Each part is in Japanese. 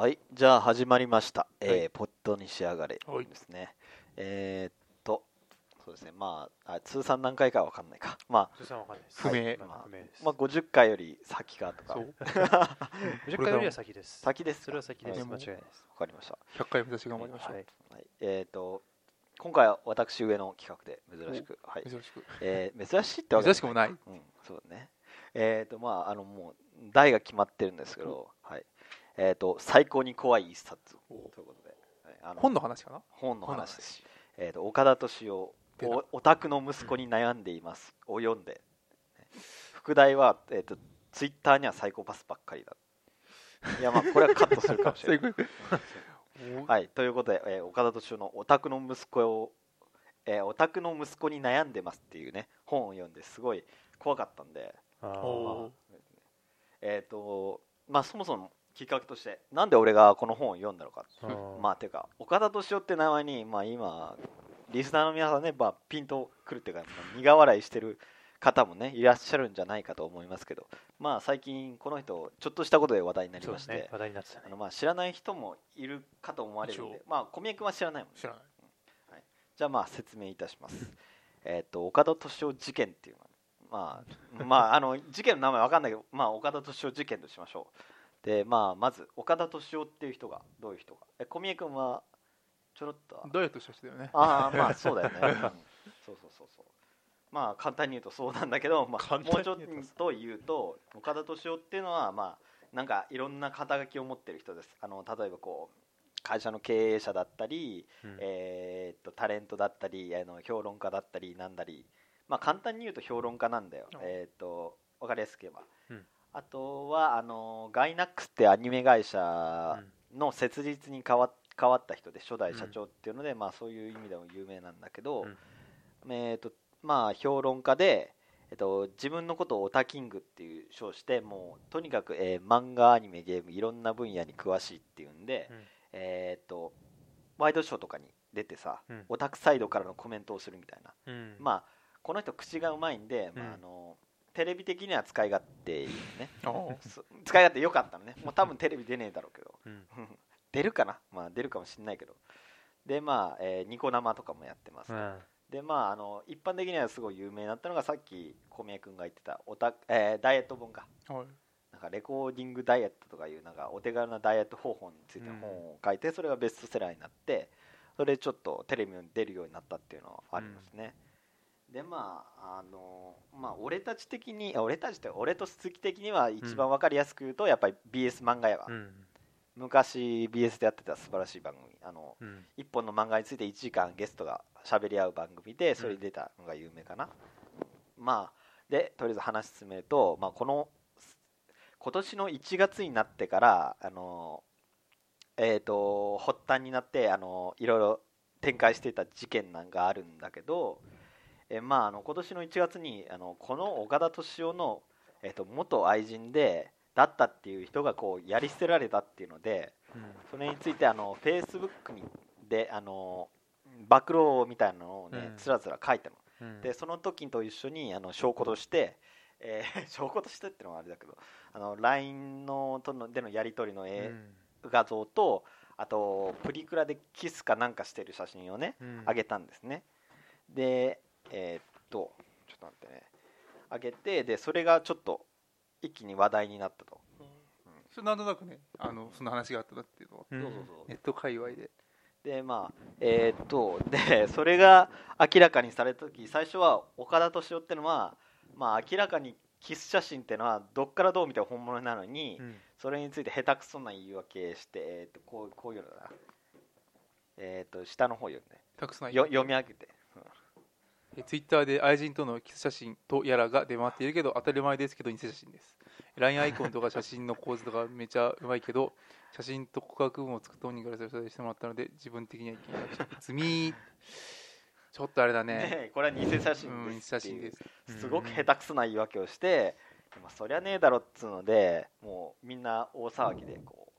はい、じゃあ始まりました。えーはいポットに仕上がれはいですね。えーっと、そうですね、まあ、あ通算何回かは分かんないか。ま通算わかんないです。不明はいまあ不明です。あ、まあ、50回より先かとか。そう 50回よりは先です。先ですかそれは先です。はい間違いないです。わかりました。100回目指し頑張りましょう、はい。はい、えーっと、今回は私上の企画で珍しく、はい珍しくえー珍しいってわけ珍しくもないうん、そうだね。えーっと、まあ、あの、もう、題が決まってるんですけど、はい。えーっと、最高に怖い一冊ということで、はいあの本の話かな？本の話です。えー、と岡田敏夫おオタクの息子に悩んでいます、を読んで。副題は、えー、とツイッターにはサイコパスばっかりだ。いやまあこれはカットするかもしれない、お はい、ということで、えー岡田敏夫のオタクの息子を、えーオタクの息子に悩んでますっていうね本を読んですごい怖かったんで。えっ、とまあそもそもきっかけとしてなんで俺がこの本を読んだのか。まあていうか岡田敏夫って名前にまあ今リスナーの皆さんね、まあ、ピンとくるっていうか、まあ苦笑いしてる方もねいらっしゃるんじゃないかと思いますけどまあ最近この人ちょっとしたことで話題になりまして、あの。まあ知らない人もいるかと思われるんで一まあ小宮君は知らないもんね。知らない。じゃあまあ説明いたします。えっと岡田敏夫事件っていうのはまあまああの事件の名前わかんないけどまあ岡田敏夫事件としましょうでまあまず岡田敏夫っていう人がどういう人か。え小宮君はちょろっとダイエットした人だよね。ああまあそうだよね、うん。そうそうそうそう。まあ簡単に言うとそうなんだけど、まあ、簡もうちょっとと言うと岡田敏夫っていうのはまあなんかいろんな肩書きを持ってる人です。あの例えばこう会社の経営者だったり、うん。えとタレントだったりあの評論家だったりなんだり。まあ簡単に言うと評論家なんだよ。あえーっと分かりやすく言えば、うんあとはあのガイナックスってアニメ会社の設立に変わ変わった人で初代社長っていうので、まあそういう意味でも有名なんだけど、うん。えーとまあ評論家で、えっと自分のことをオタキングっていう称してもうとにかく、えー漫画アニメゲームいろんな分野に詳しいっていうんで、うん。えー、とワイドショーとかに出てさ、うん。オタクサイドからのコメントをするみたいな、うん。まあこの人口がうまいんで、まあうん。あのテレビ的には使い勝手いいよね。使い勝手良かったのね。もう多分テレビ出ねえだろうけど。うん。出るかな？まあ出るかもしんないけど。でまあ、えーニコ生とかもやってます、うん。でまああの一般的にはすごい有名になったのがさっき小宮君が言ってたオタ、えーダイエット本か。はい。なんかレコーディングダイエットとかいうなんかお手軽なダイエット方法についての本を書いてそれがベストセラーになってそれでちょっとテレビに出るようになったっていうのはありますね、でまああのまあ俺たち的にあ俺たちって俺と鈴木的には一番わかりやすく言うと、やっぱり BS 漫画やわ、うん。昔 BS でやってた素晴らしい番組。あのうん。一本の漫画について1時間ゲストが喋り合う番組でそれに出たのが有名かな、まあでとりあえず話進めると、まあ、この今年の1月になってからあのえっ、と発端になってあのいろいろ展開していた事件なんかあるんだけど、えまああの今年の1月にあのこの岡田敏夫の、えー、と元愛人でだったっていう人がこうやり捨てられたっていうので、それについてあのフェイスブックにであの暴露みたいなのをねうん。つらつら書いたの、うん。でその時と一緒にあの証拠として、えー 証拠としてってのはあれだけどあの LINE のとのでのやり取りのう絵、ん。画像とあとプリクラでキスかなんかしてる写真をねうん。上げたんですね。でえーっとちょっと待ってね。上げてでそれがちょっと一気に話題になったと、それなんとなくねあのそんな話があったなっていうのは。うん。そうそうそう。ネット界隈で。でまあえーっとでそれが明らかにされた時最初は岡田敏夫ってのはまあ明らかにキス写真ってのはどっからどう見ても本物なのに、うん。それについて下手くそな言い訳して、えーっとこうこういうのだな。えーっと下の方読んで。たくさんよ読み上げて、えツイッターで愛人とのキス写真とやらが出回っているけど当たり前ですけど偽写真です。LINE アイコンとか写真の構図とかめちゃうまいけど写真と告白文を作った本人からそれしてもらったので自分的には気になりました。罪。ちょっとあれだね。ねこれは偽写真です写真です。すごく下手くそな言い訳をして、まあ、そりゃねえだろっつうのでもうみんな大騒ぎでこう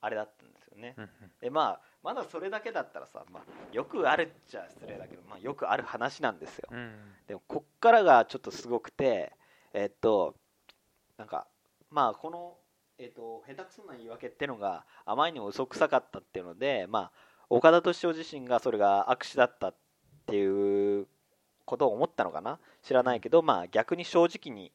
あれだったんですよね、うん。でまあまだそれだけだったらさ、まあ、よくあるっちゃ失礼だけど、まあ、よくある話なんですよ。うん。でもこっからがちょっとすごくてえっとなんかまあこのえー、と下手くそな言い訳っていうのがあまりにも嘘くさかったっていうので、まあ、岡田斗司夫自身がそれが悪手だったっていうことを思ったのかな？知らないけど、まあ、逆に正直に、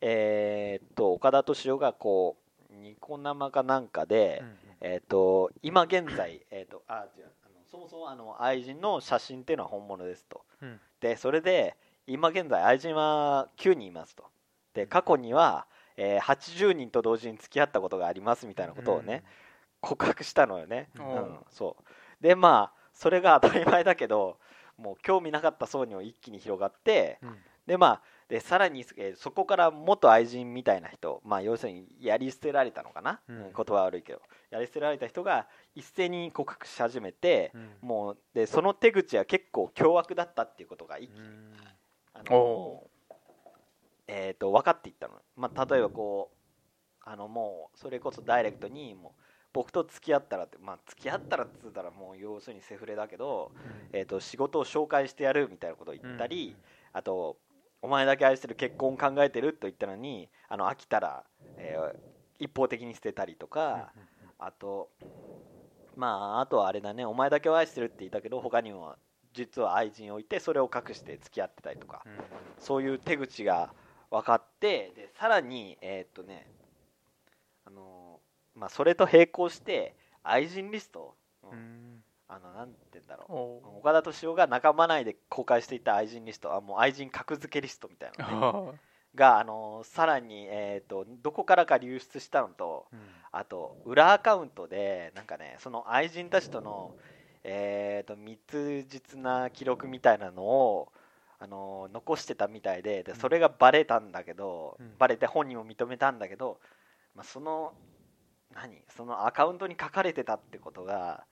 えー、と岡田斗司夫がこうニコ生かなんかで、うんうんえー、と今現在、えー、とあ違う。あのそもそもあの愛人の写真っていうのは本物ですと。うん。でそれで今現在愛人は9人いますと。で過去には、えー80人と同時に付き合ったことがありますみたいなことをね、告白したのよね、う。うんんそう。でまあそれが当たり前だけどもう興味なかった層にも一気に広がってうんでまあでさらに、えーそこから元愛人みたいな人、まあ、要するにやり捨てられたのかな、うん。うん言葉は悪いけど。やり捨てられた人が一斉に告白し始めて、うん。もうでその手口は結構凶悪だったっていうことが一気に、うん。あおのえー、と分かっていったの、まあ、例えばこうあのもうそれこそダイレクトにもう僕と付き合ったらって、まあ、付き合ったらっつったらもう要するにセフレだけど、えー、と仕事を紹介してやるみたいなことを言ったり、あとお前だけ愛してる結婚考えてると言ったのにあの飽きたら、えー一方的に捨てたりとか、あとまああとはあれだねお前だけを愛してるって言ったけど他にも実は愛人をいてそれを隠して付き合ってたりとかうんそういう手口が分かってでさらにえーっとねあのまあそれと並行して愛人リスト、うんうんあのなんて言うんだろう。お岡田斗司夫が仲間内で公開していた愛人リストあもう愛人格付けリストみたいな の、ね、あがあのさらに、えー、とどこからか流出したのとうん。あと裏アカウントでなんかねその愛人たちとの、えー、と密実な記録みたいなのをあの残してたみたいででそれがバレたんだけど、うん。バレて本人も認めたんだけど、まあ、その何？そのアカウントに書かれてたってことが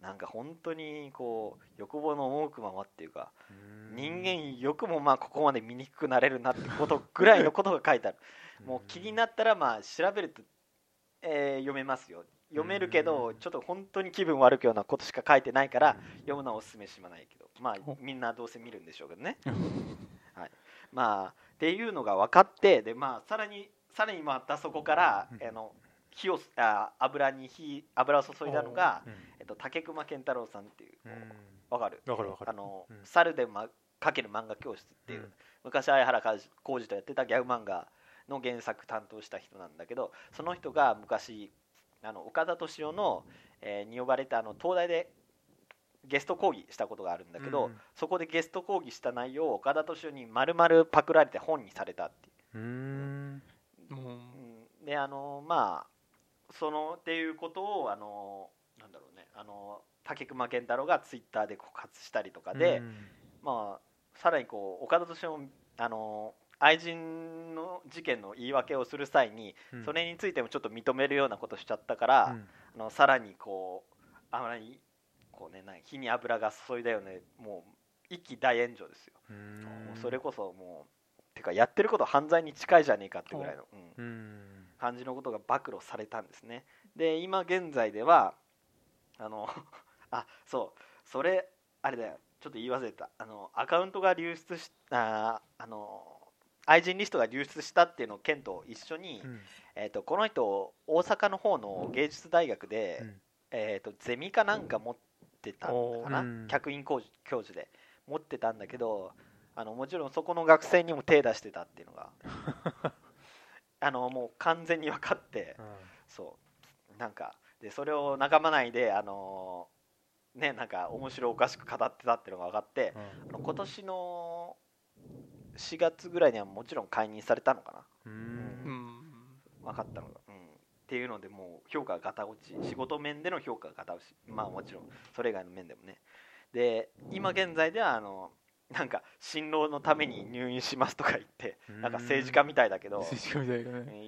なんか本当にこう欲望の赴くままっていうかうん。人間よくもまあここまで醜くなれるなってことぐらいのことが書いてある。もう気になったらまあ調べると、えー読めますよ読めるけどうん。ちょっと本当に気分悪くようなことしか書いてないからうん読むのはおすすめしまないけど。まあおみんなどうせ見るんでしょうけどね。はい。まあっていうのが分かってでまあさらにさらにまたそこからうん。あの火をあ油に火油を注いだのが、っと、竹熊健太郎さんっていううん。わかる？わかるわかる。あの、うん。猿で、ま、かける漫画教室っていう、うん。昔相原浩二とやってたギャグ漫画の原作担当した人なんだけどその人が昔あの岡田斗司夫の、えーに呼ばれたあの東大でゲスト講義したことがあるんだけど、うん。そこでゲスト講義した内容を岡田斗司夫に丸々パクられて本にされたっていう。うーん。であのまあそのっていうことをあのなんだろうねあの竹熊健太郎がツイッターで告発したりとかで、うん。まあさらにこう岡田斗司夫もあの愛人の事件の言い訳をする際に、うん。それについてもちょっと認めるようなことしちゃったから、うん。あのさらにこうあまりこうねな火に油が注いだよねもう一気大炎上ですよ、それこそもうてかやってること犯罪に近いじゃねえかってぐらいの、感じのことが暴露されたん。ですねで今現在ではあの あそう。それあれだよ。ちょっと言い忘れた。あのアカウントが流出しああの愛人リストが流出したっていうのをケンと一緒に、うん。えー、とこの人大阪の方の芸術大学で、うん。えー、とゼミかなんか持ってたのかな、うん。客員教授教授で。持ってたんだけどあのもちろんそこの学生にも手出してたっていうのが。あのもう完全に分かってそう。なんかでそれを仲間内であのねなんか面白おかしく語ってたっていうのが分かってうん。あの今年の4月ぐらいにはもちろん解任されたのかな。ううん。ん。分かったのが、うん、っていうのでもう評価がガタ落ち。仕事面での評価がガタ落ち。まあもちろんそれ以外の面でもね。で今現在ではあのなんか辛労のために入院しますとか言ってうん。なんか政治家みたいだけど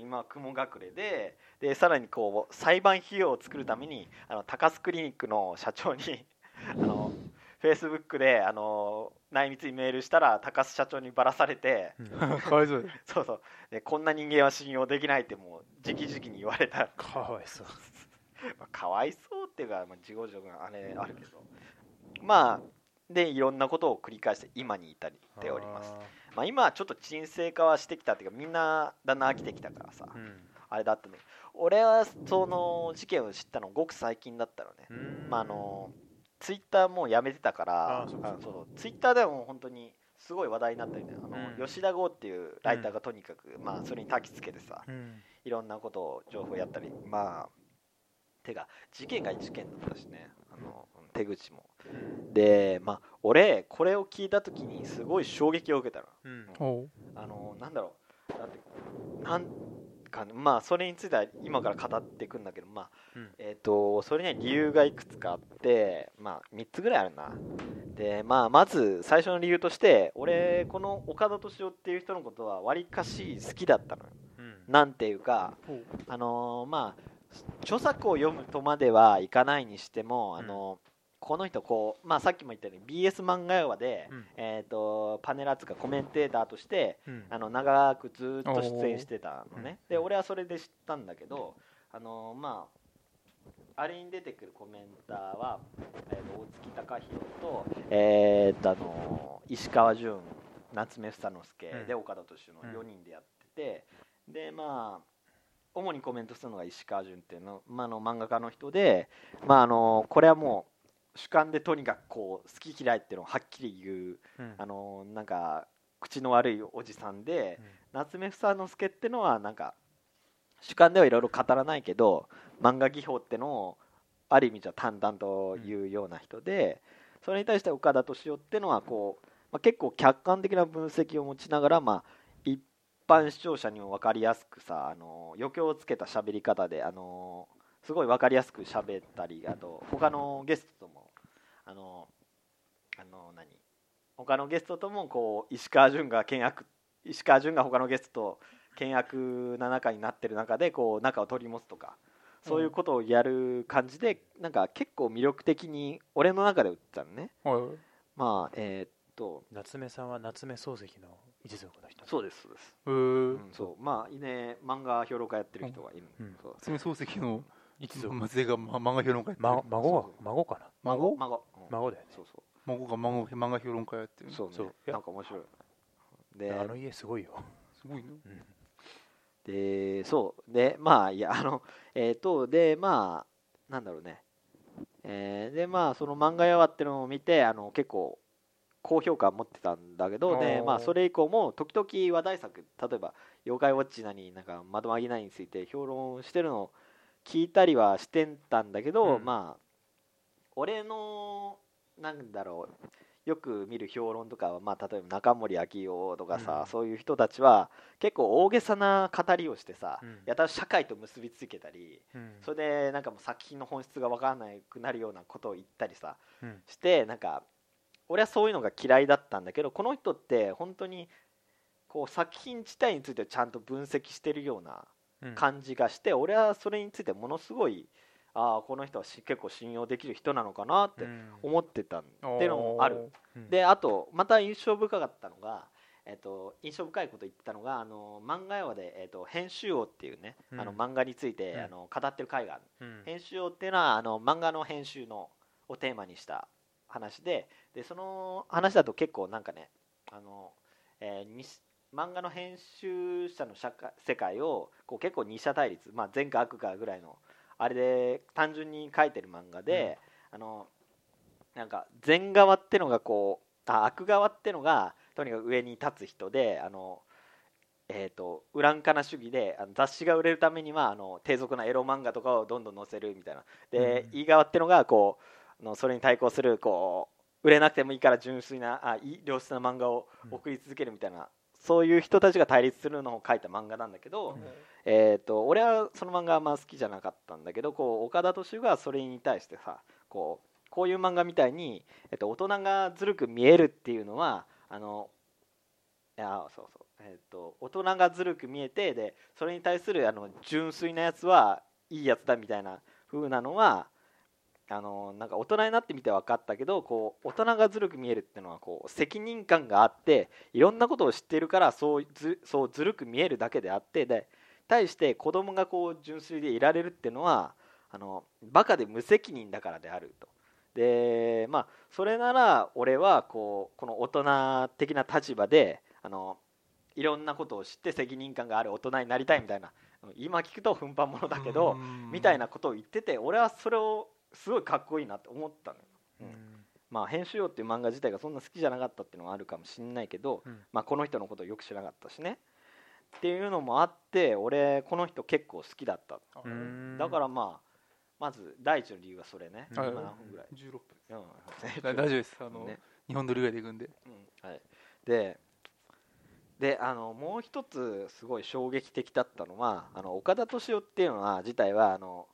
今は雲隠れででさらにこう裁判費用を作るためにあの高須クリニックの社長に あのフェイスブックであの内密にメールしたら高須社長にばらされてうん。かわいそう そうそう。でこんな人間は信用できないってもう直々に言われた。かわいそう。まあ、かわいそうっていうか、まあ、自業自得なあれあるけど。まあでいろんなことを繰り返して今に至っております。まあ、今はちょっと沈静化はしてきたっていうかみんなだんだん飽きてきたからさうん。あれだったね俺はその事件を知ったのごく最近だったのね、まああのツイッターもうやめてたからツイッターでも本当にすごい話題になったよね。あの、うん。吉田剛っていうライターがとにかく、まあそれに焚きつけてさうん。いろんなことを情報やったりまあてか事件が事件だったしね。あの手口も。でまあ俺これを聞いた時にすごい衝撃を受けたの。うん。あのなんだろう。だってなんかまあそれについては今から語っていくんだけどまあうん。えっ、とそれには理由がいくつかあってまあ3つぐらいあるな。でまあまず最初の理由として俺この岡田敏夫っていう人のことはわりかし好きだったのよ。うん。なんていうかあのーまあ著作を読むとまではいかないにしても、あのーこの人こう、まあ、さっきも言ったように BS 漫画話で、うん。えー、とパネラーつうかコメンテーターとしてうん。あの長くずっと出演してたのね。で俺はそれで知ったんだけどあのーまああれに出てくるコメンターは、えー、と大月隆弘と,、えーとあのー石川潤夏目房之助うん。で岡田敏夫の4人でやってて、でまあ主にコメントするのが石川潤っていうの,、まあ、あの漫画家の人で、まあ、あのこれはもう主観でとにかくこう好き嫌いっていうのをはっきり言ううん。あのなんか口の悪いおじさんで、夏目房之助ってのはなんか主観ではいろいろ語らないけど漫画技法ってのをある意味じゃ淡々と言うような人で、それに対して岡田敏夫ってのはこう、まあ、結構客観的な分析を持ちながら、まあ、一般視聴者にも分かりやすくさあの余興をつけた喋り方であのすごい分かりやすく喋ったりあと他のゲストともあのあの何？他のゲストともこう石川潤が険悪石川潤が他のゲストと険悪な仲になってる中でこう仲を取り持つとかそういうことをやる感じでなんか結構魅力的に俺の中で売ったのね。はいまあえーっと夏目さんは夏目漱石の一族の人。そうですそうです、えうーん、そう。まあね漫画評論家やってる人がいる、うう。夏目漱石の一族末裔がま漫画評論家やってる。ま孫はそうそう孫かな？孫？孫、うん孫だよね。そうそ孫が漫画漫画評論家やってるうそう。ねなんか面白いであの家すごいよ。すごいなうん。でそう。でまあいやあのえっ、とでまあなんだろうね。えーでまあその漫画やわってのを見てあの結構高評価持ってたんだけどでまあそれ以降も時々話題作例えば「妖怪ウォッチ」なりなんか「窓マギナイン」について評論してるのを聞いたりはしてたんだけど、うん。まあ俺のなんだろうよく見る評論とかは、まあ、例えば中森明夫とかさ、うん。そういう人たちは結構大げさな語りをしてさ、うん。やたら社会と結びつけたりうん。それでなんかもう作品の本質が分からなくなるようなことを言ったりさうん。してなんか俺はそういうのが嫌いだったんだけどこの人って本当にこう作品自体についてちゃんと分析してるようなうん感じがして俺はそれについてものすごいああこの人はし結構信用できる人なのかなってうん。思ってたっていうのもある。うん。であとまた印象深かったのが、えっと印象深いこと言ったのがあの漫画用で、えっと編集王っていうね、うん。あの漫画について、うん。あの語ってる回がある。うん。編集王っていうのはあの漫画の編集のをテーマにした話ででその話だと結構なんかねあの、えーに漫画の編集者の社会世界をこう結構二者対立、まあ、善か悪かぐらいのあれで単純に書いてる漫画で、あのなんか善側ってのがこうあ悪側ってのがとにかく上に立つ人であのえー、とウランカナ主義であの雑誌が売れるためにはあの低俗なエロ漫画とかをどんどん載せるみたいな。で、うん。いい側ってのがこうあのそれに対抗するこう売れなくてもいいから純粋なあいい良質な漫画を送り続けるみたいな、そういう人たちが対立するのを書いた漫画なんだけど、えー、と俺はその漫画はあんま好きじゃなかったんだけどこう岡田敏夫がそれに対してさこうこういう漫画みたいに、えっと大人がずるく見えるっていうのはあのいやそうそう、えっと大人がずるく見えてでそれに対するあの純粋なやつはいいやつだみたいな風なのはあのなんか大人になってみて分かったけどこう大人がずるく見えるっていうのはこう責任感があっていろんなことを知っているからそうずそうずるく見えるだけであってで対して子供がこう純粋でいられるっていうのはあのバカで無責任だからであると。でまあそれなら俺はこうこの大人的な立場であのいろんなことを知って責任感がある大人になりたいみたいな今聞くと奮発者だけど、みたいなことを言ってて俺はそれをすごいかっこいいなって思ったのよ。うん。まあ、編集王っていう漫画自体がそんな好きじゃなかったっていうのはあるかもしんないけど、うん。まあ、この人のことをよく知らなかったしね。っていうのもあって俺この人結構好きだったうん。だからまあまず第一の理由はそれね、うん。今何分ぐらい、16分。うん。大丈夫です。あの、ね。日本撮りぐらいでいくんで。うん。はい、でであのもう一つすごい衝撃的だったのはあの岡田斗司夫っていうのは自体はあの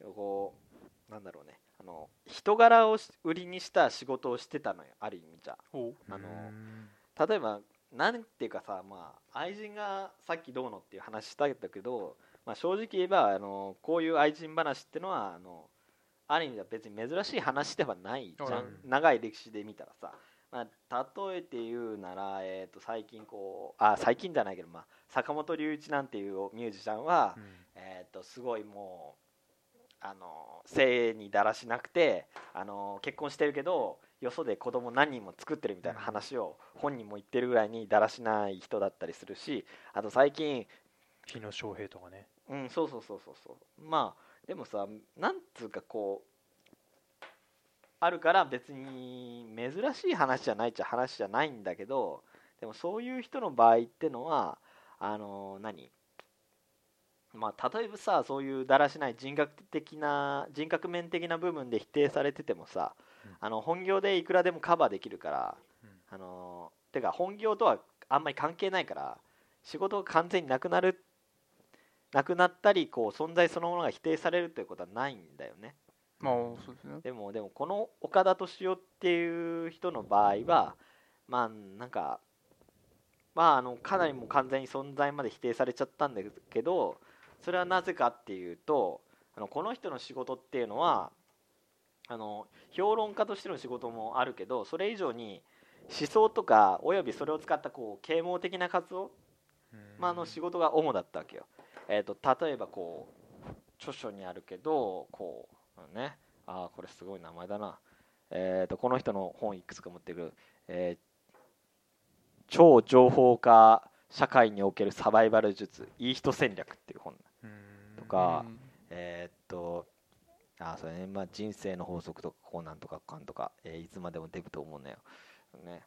こうなんだろうね。あの人柄をし売りにした仕事をしてたのよ。ある意味じゃ。あのうん。例えばなんていうかさ、まあ、愛人がさっきどうのっていう話したんだけど、まあ、正直言えばあのこういう愛人話ってのはあのある意味では別に珍しい話ではないじゃん、うん。長い歴史で見たらさ、まあ、例えて言うなら、えー、と最近こうあ最近じゃないけど、まあ、坂本龍一なんていうミュージシャンは、うん。えー、とすごいもうあの性にだらしなくてあの結婚してるけどよそで子供何人も作ってるみたいな話を本人も言ってるぐらいにだらしない人だったりするしあと最近日野翔平とかね。うんそうそうそうそうそう。まあでもさなんつうかこうあるから別に珍しい話じゃないっちゃ話じゃないんだけどでもそういう人の場合ってのはあの何？まあ例えばさそういうだらしない人格的な人格面的な部分で否定されててもさ、うん。あの本業でいくらでもカバーできるから、うん。あのてか本業とはあんまり関係ないから仕事が完全になくなるなくなったりこう存在そのものが否定されるということはないんだよね。まあそうですね。でもでもこの岡田敏夫っていう人の場合はまあなんかまああのかなりもう完全に存在まで否定されちゃったんだけどそれはなぜかっていうとあのこの人の仕事っていうのはあの評論家としての仕事もあるけどそれ以上に思想とかおよびそれを使ったこう啓蒙的な活動まあ、あの仕事が主だったわけよ。えー、と例えばこう著書にあるけどこうねああこれすごい名前だな、えー、とこの人の本いくつか持ってくる、えー超情報化社会におけるサバイバル術いい人戦略っていう本かうんえーっとあーそれね、まあ、人生の法則とかこうなんとかかんとか、えーいつまでもデブと思うのよ。ね、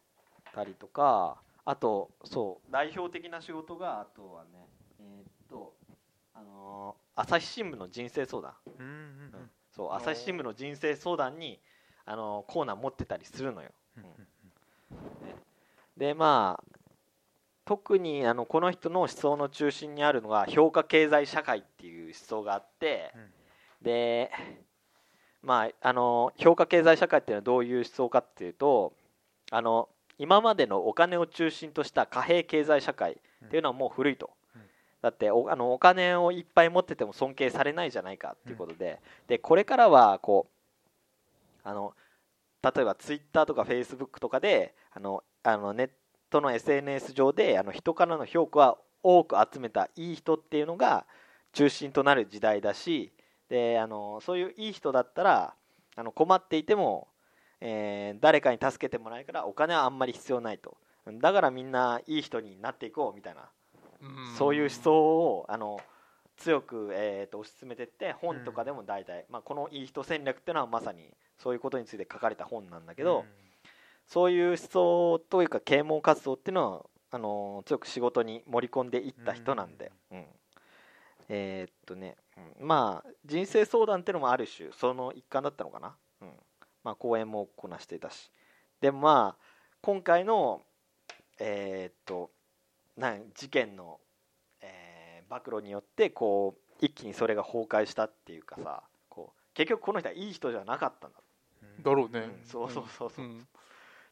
たりとかあとそう。代表的な仕事があとはねえーっとあのー朝日新聞の人生相談、うんうんうん。そう朝日新聞の人生相談にあのーコーナー持ってたりするのよ。うんうんでまあ特にあのこの人の思想の中心にあるのが評価経済社会っ思想があって、でまああの評価経済社会っていうのはどういう思想かっていうとあの今までのお金を中心とした貨幣経済社会っていうのはもう古いと、うん。だっておあのお金をいっぱい持ってても尊敬されないじゃないかっていうことで,、でこれからはこうあの例えばツイッターとかフェイスブックとかであのあのネットの SNS 上であの人からの評価は多く集めたいい人っていうのが中心となる時代だしであのそういういい人だったらあの困っていても、えー誰かに助けてもらえるからお金はあんまり必要ないと。だからみんないい人になっていこうみたいな、うん。そういう思想をあの強く、えーと推し進めていって本とかでも大体、まあ、このいい人戦略っていうのはまさにそういうことについて書かれた本なんだけど、そういう思想というか啓蒙活動っていうのはあの強く仕事に盛り込んでいった人なんで、うんえーっとね、うん。まあ人生相談っていうのもある種その一環だったのかな、うん。まあ、講演もこなしていたし。でもまあ今回のえーっとなん事件の、えー暴露によってこう一気にそれが崩壊したっていうかさこう結局この人はいい人じゃなかったんだだろうね、うん。そうそうそうそう、っん。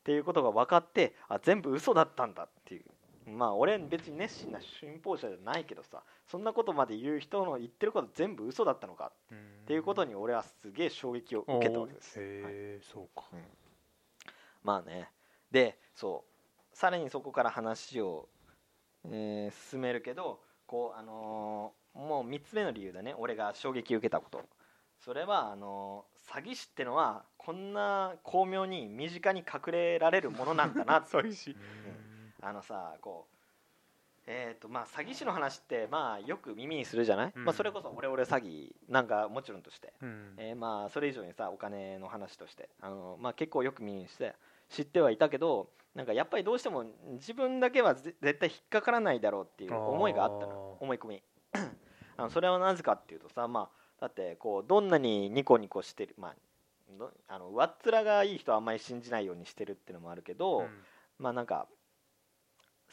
ていうことが分かってあ全部嘘だったんだっていうまあ俺別に熱心な信奉者じゃないけどさそんなことまで言う人の言ってること全部嘘だったのかっていうことに俺はすげえ衝撃を受けたわけです、はいへえそうか。まあね。でそう。さらにそこから話を、えー進めるけどこうあのーもう3つ目の理由だね。俺が衝撃を受けたこと。それはあのー詐欺師ってのはこんな巧妙に身近に隠れられるものなんだな詐欺師うん あのさこうえーとまあ、詐欺師の話って、まあ、よく耳にするじゃない、うん。まあ、それこそオレオレ詐欺なんかもちろんとして、うん。えーまあ、それ以上にさお金の話として。あの、まあ、結構よく耳にして知ってはいたけどなんかやっぱりどうしても自分だけはぜ絶対引っかからないだろうっていう思いがあったの。思い込み。あのそれはなぜかっていうとさ、まあ、だってこうどんなにニコニコしてる、まあ、どあの上っ面がいい人はあんまり信じないようにしてるっていうのもあるけど、うん。まあなんか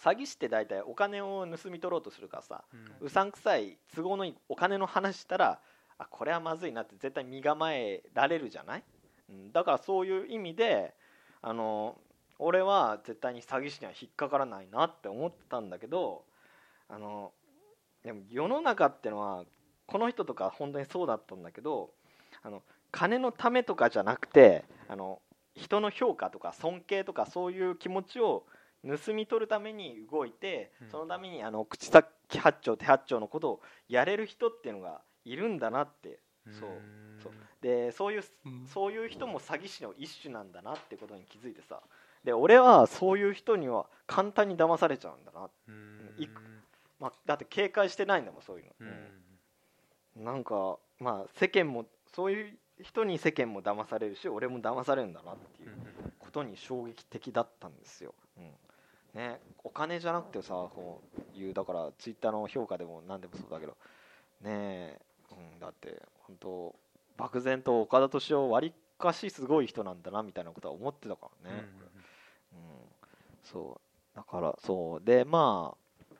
詐欺師って大体お金を盗み取ろうとするからさうん。うさんくさい都合のいいお金の話したらあこれはまずいなって絶対身構えられるじゃない、うん、だからそういう意味であの俺は絶対に詐欺師には引っかからないなって思ってたんだけどあのでも世の中ってのはこの人とか本当にそうだったんだけどあの金のためとかじゃなくてあの人の評価とか尊敬とかそういう気持ちを盗み取るために動いて、うん。そのためにあの口先八丁手八丁のことをやれる人っていうのがいるんだなって。そう。そう。でそういううん。そういう人も詐欺師の一種なんだなってことに気づいてさ。で俺はそういう人には簡単に騙されちゃうんだな、うん。いくまあ、だって警戒してないんだもんそういうの、うん。うん。なんかまあ世間もそういう人に世間も騙されるし俺も騙されるんだなっていうことに衝撃的だったんですよ、うんね、お金じゃなくてさこういうだからツイッターの評価でも何でもそうだけどねえ、うん、だって本当漠然と岡田斗司夫わりかしすごい人なんだなみたいなことは思ってたからね、うん、そう。だからそう。でまあ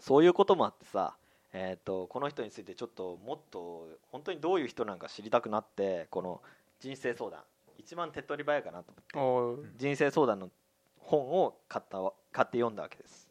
そういうこともあってさえー、とこの人についてちょっともっと本当にどういう人なんか知りたくなってこの人生相談。一番手っ取り早いかなと思って。人生相談の本を買ったわ買って読んだわけです。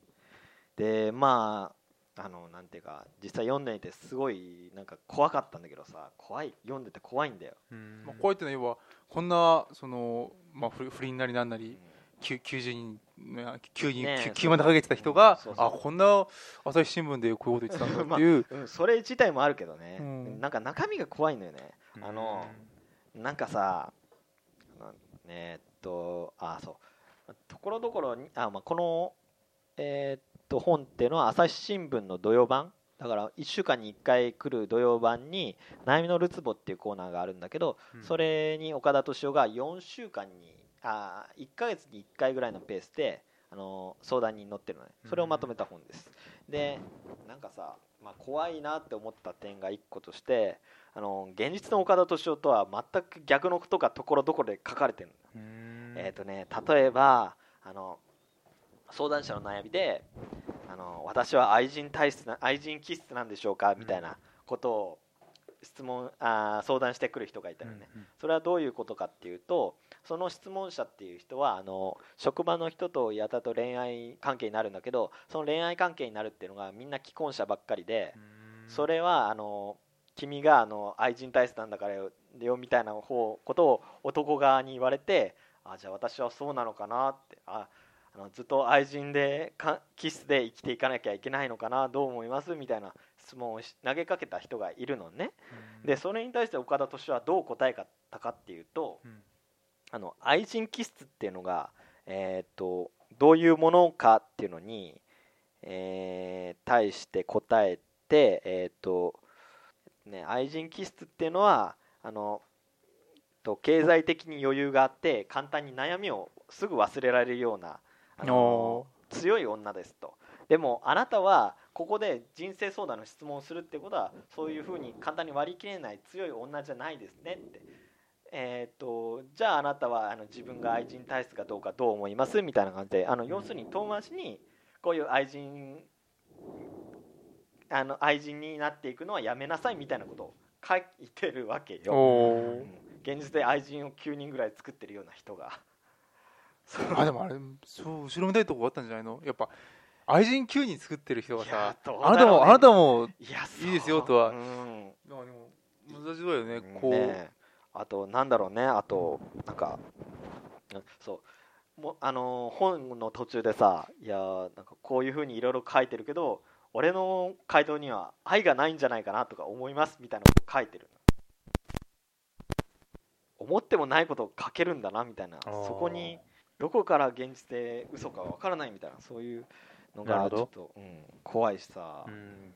でまああのなんていうか実際読んでみてすごいなんか怖かったんだけどさ怖い読んでて怖いんだよ、うん。まあ、こうやってのは要はこんなその、まあ、不不倫なりなんなうん。りきゅ90人ね9人、ねえ9万でかけてた人が、そうそう。あこんな朝日新聞でこういうこと言ってたんだっていう、うん、それ自体もあるけどね、うん。なんか中身が怖いのよね。あのなんかさなえーっとあそうところどころにあ、まあ、この、えーっと本っていうのは朝日新聞の土曜版。だから1週間に1回来る土曜版に「悩みのるつぼ」っていうコーナーがあるんだけど、うん。それに岡田斗司夫が4週間にあ1ヶ月に1回ぐらいのペースであの相談に乗ってるのね。それをまとめた本です、でなんかさ、まあ、怖いなって思った点が1個としてあの現実の岡田斗司夫とは全く逆のことがところどころで書かれてるの。うんえーとね、例えばあの相談者の悩みであの私は愛人体質な愛人気質なんでしょうかみたいなことを質問あー相談してくる人がいたよね、それはどういうことかっていうとその質問者っていう人はあの職場の人とやたと恋愛関係になるんだけどその恋愛関係になるっていうのがみんな既婚者ばっかりで、それはあの君があの愛人体質なんだからよよみたいな方ことを男側に言われてあじゃあ私はそうなのかなってああのずっと愛人でかキスで生きていかなきゃいけないのかな？どう思います？みたいな質問をし投げかけた人がいるのね。でそれに対して岡田斗司夫はどう答えたかっていうとうん。あの愛人気質っていうのが、えーっとどういうものかっていうのに、えー対して答えて、えーっとね、愛人気質っていうのはあのと経済的に余裕があって簡単に悩みをすぐ忘れられるようなあの強い女ですと。でもあなたはここで人生相談の質問をするってことはそういうふうに簡単に割り切れない強い女じゃないですねって。えー、とじゃああなたはあの自分が愛人体質かどうかどう思います？みたいな感じであの要するに遠回しにこういう愛人あの愛人になっていくのはやめなさいみたいなことを書いてるわけよ、現実で愛人を9人ぐらい作ってるような人が。あでもあれそう後ろめたいとこあったんじゃないの？やっぱ愛人9人作ってる人がさ、どうあなたもあなたもいやいいですよとは。でも難しいだよねこう、ねあとなんだろうね。あとなんかうんそう。もうあのー本の途中でさいやーなんかこういうふうにいろいろ書いてるけど俺の回答には愛がないんじゃないかなとか思いますみたいなこと書いてる思ってもないことを書けるんだなみたいなそこにどこから現実で嘘かわからないみたいなそういうのがちょっと、うん怖いしさ、うん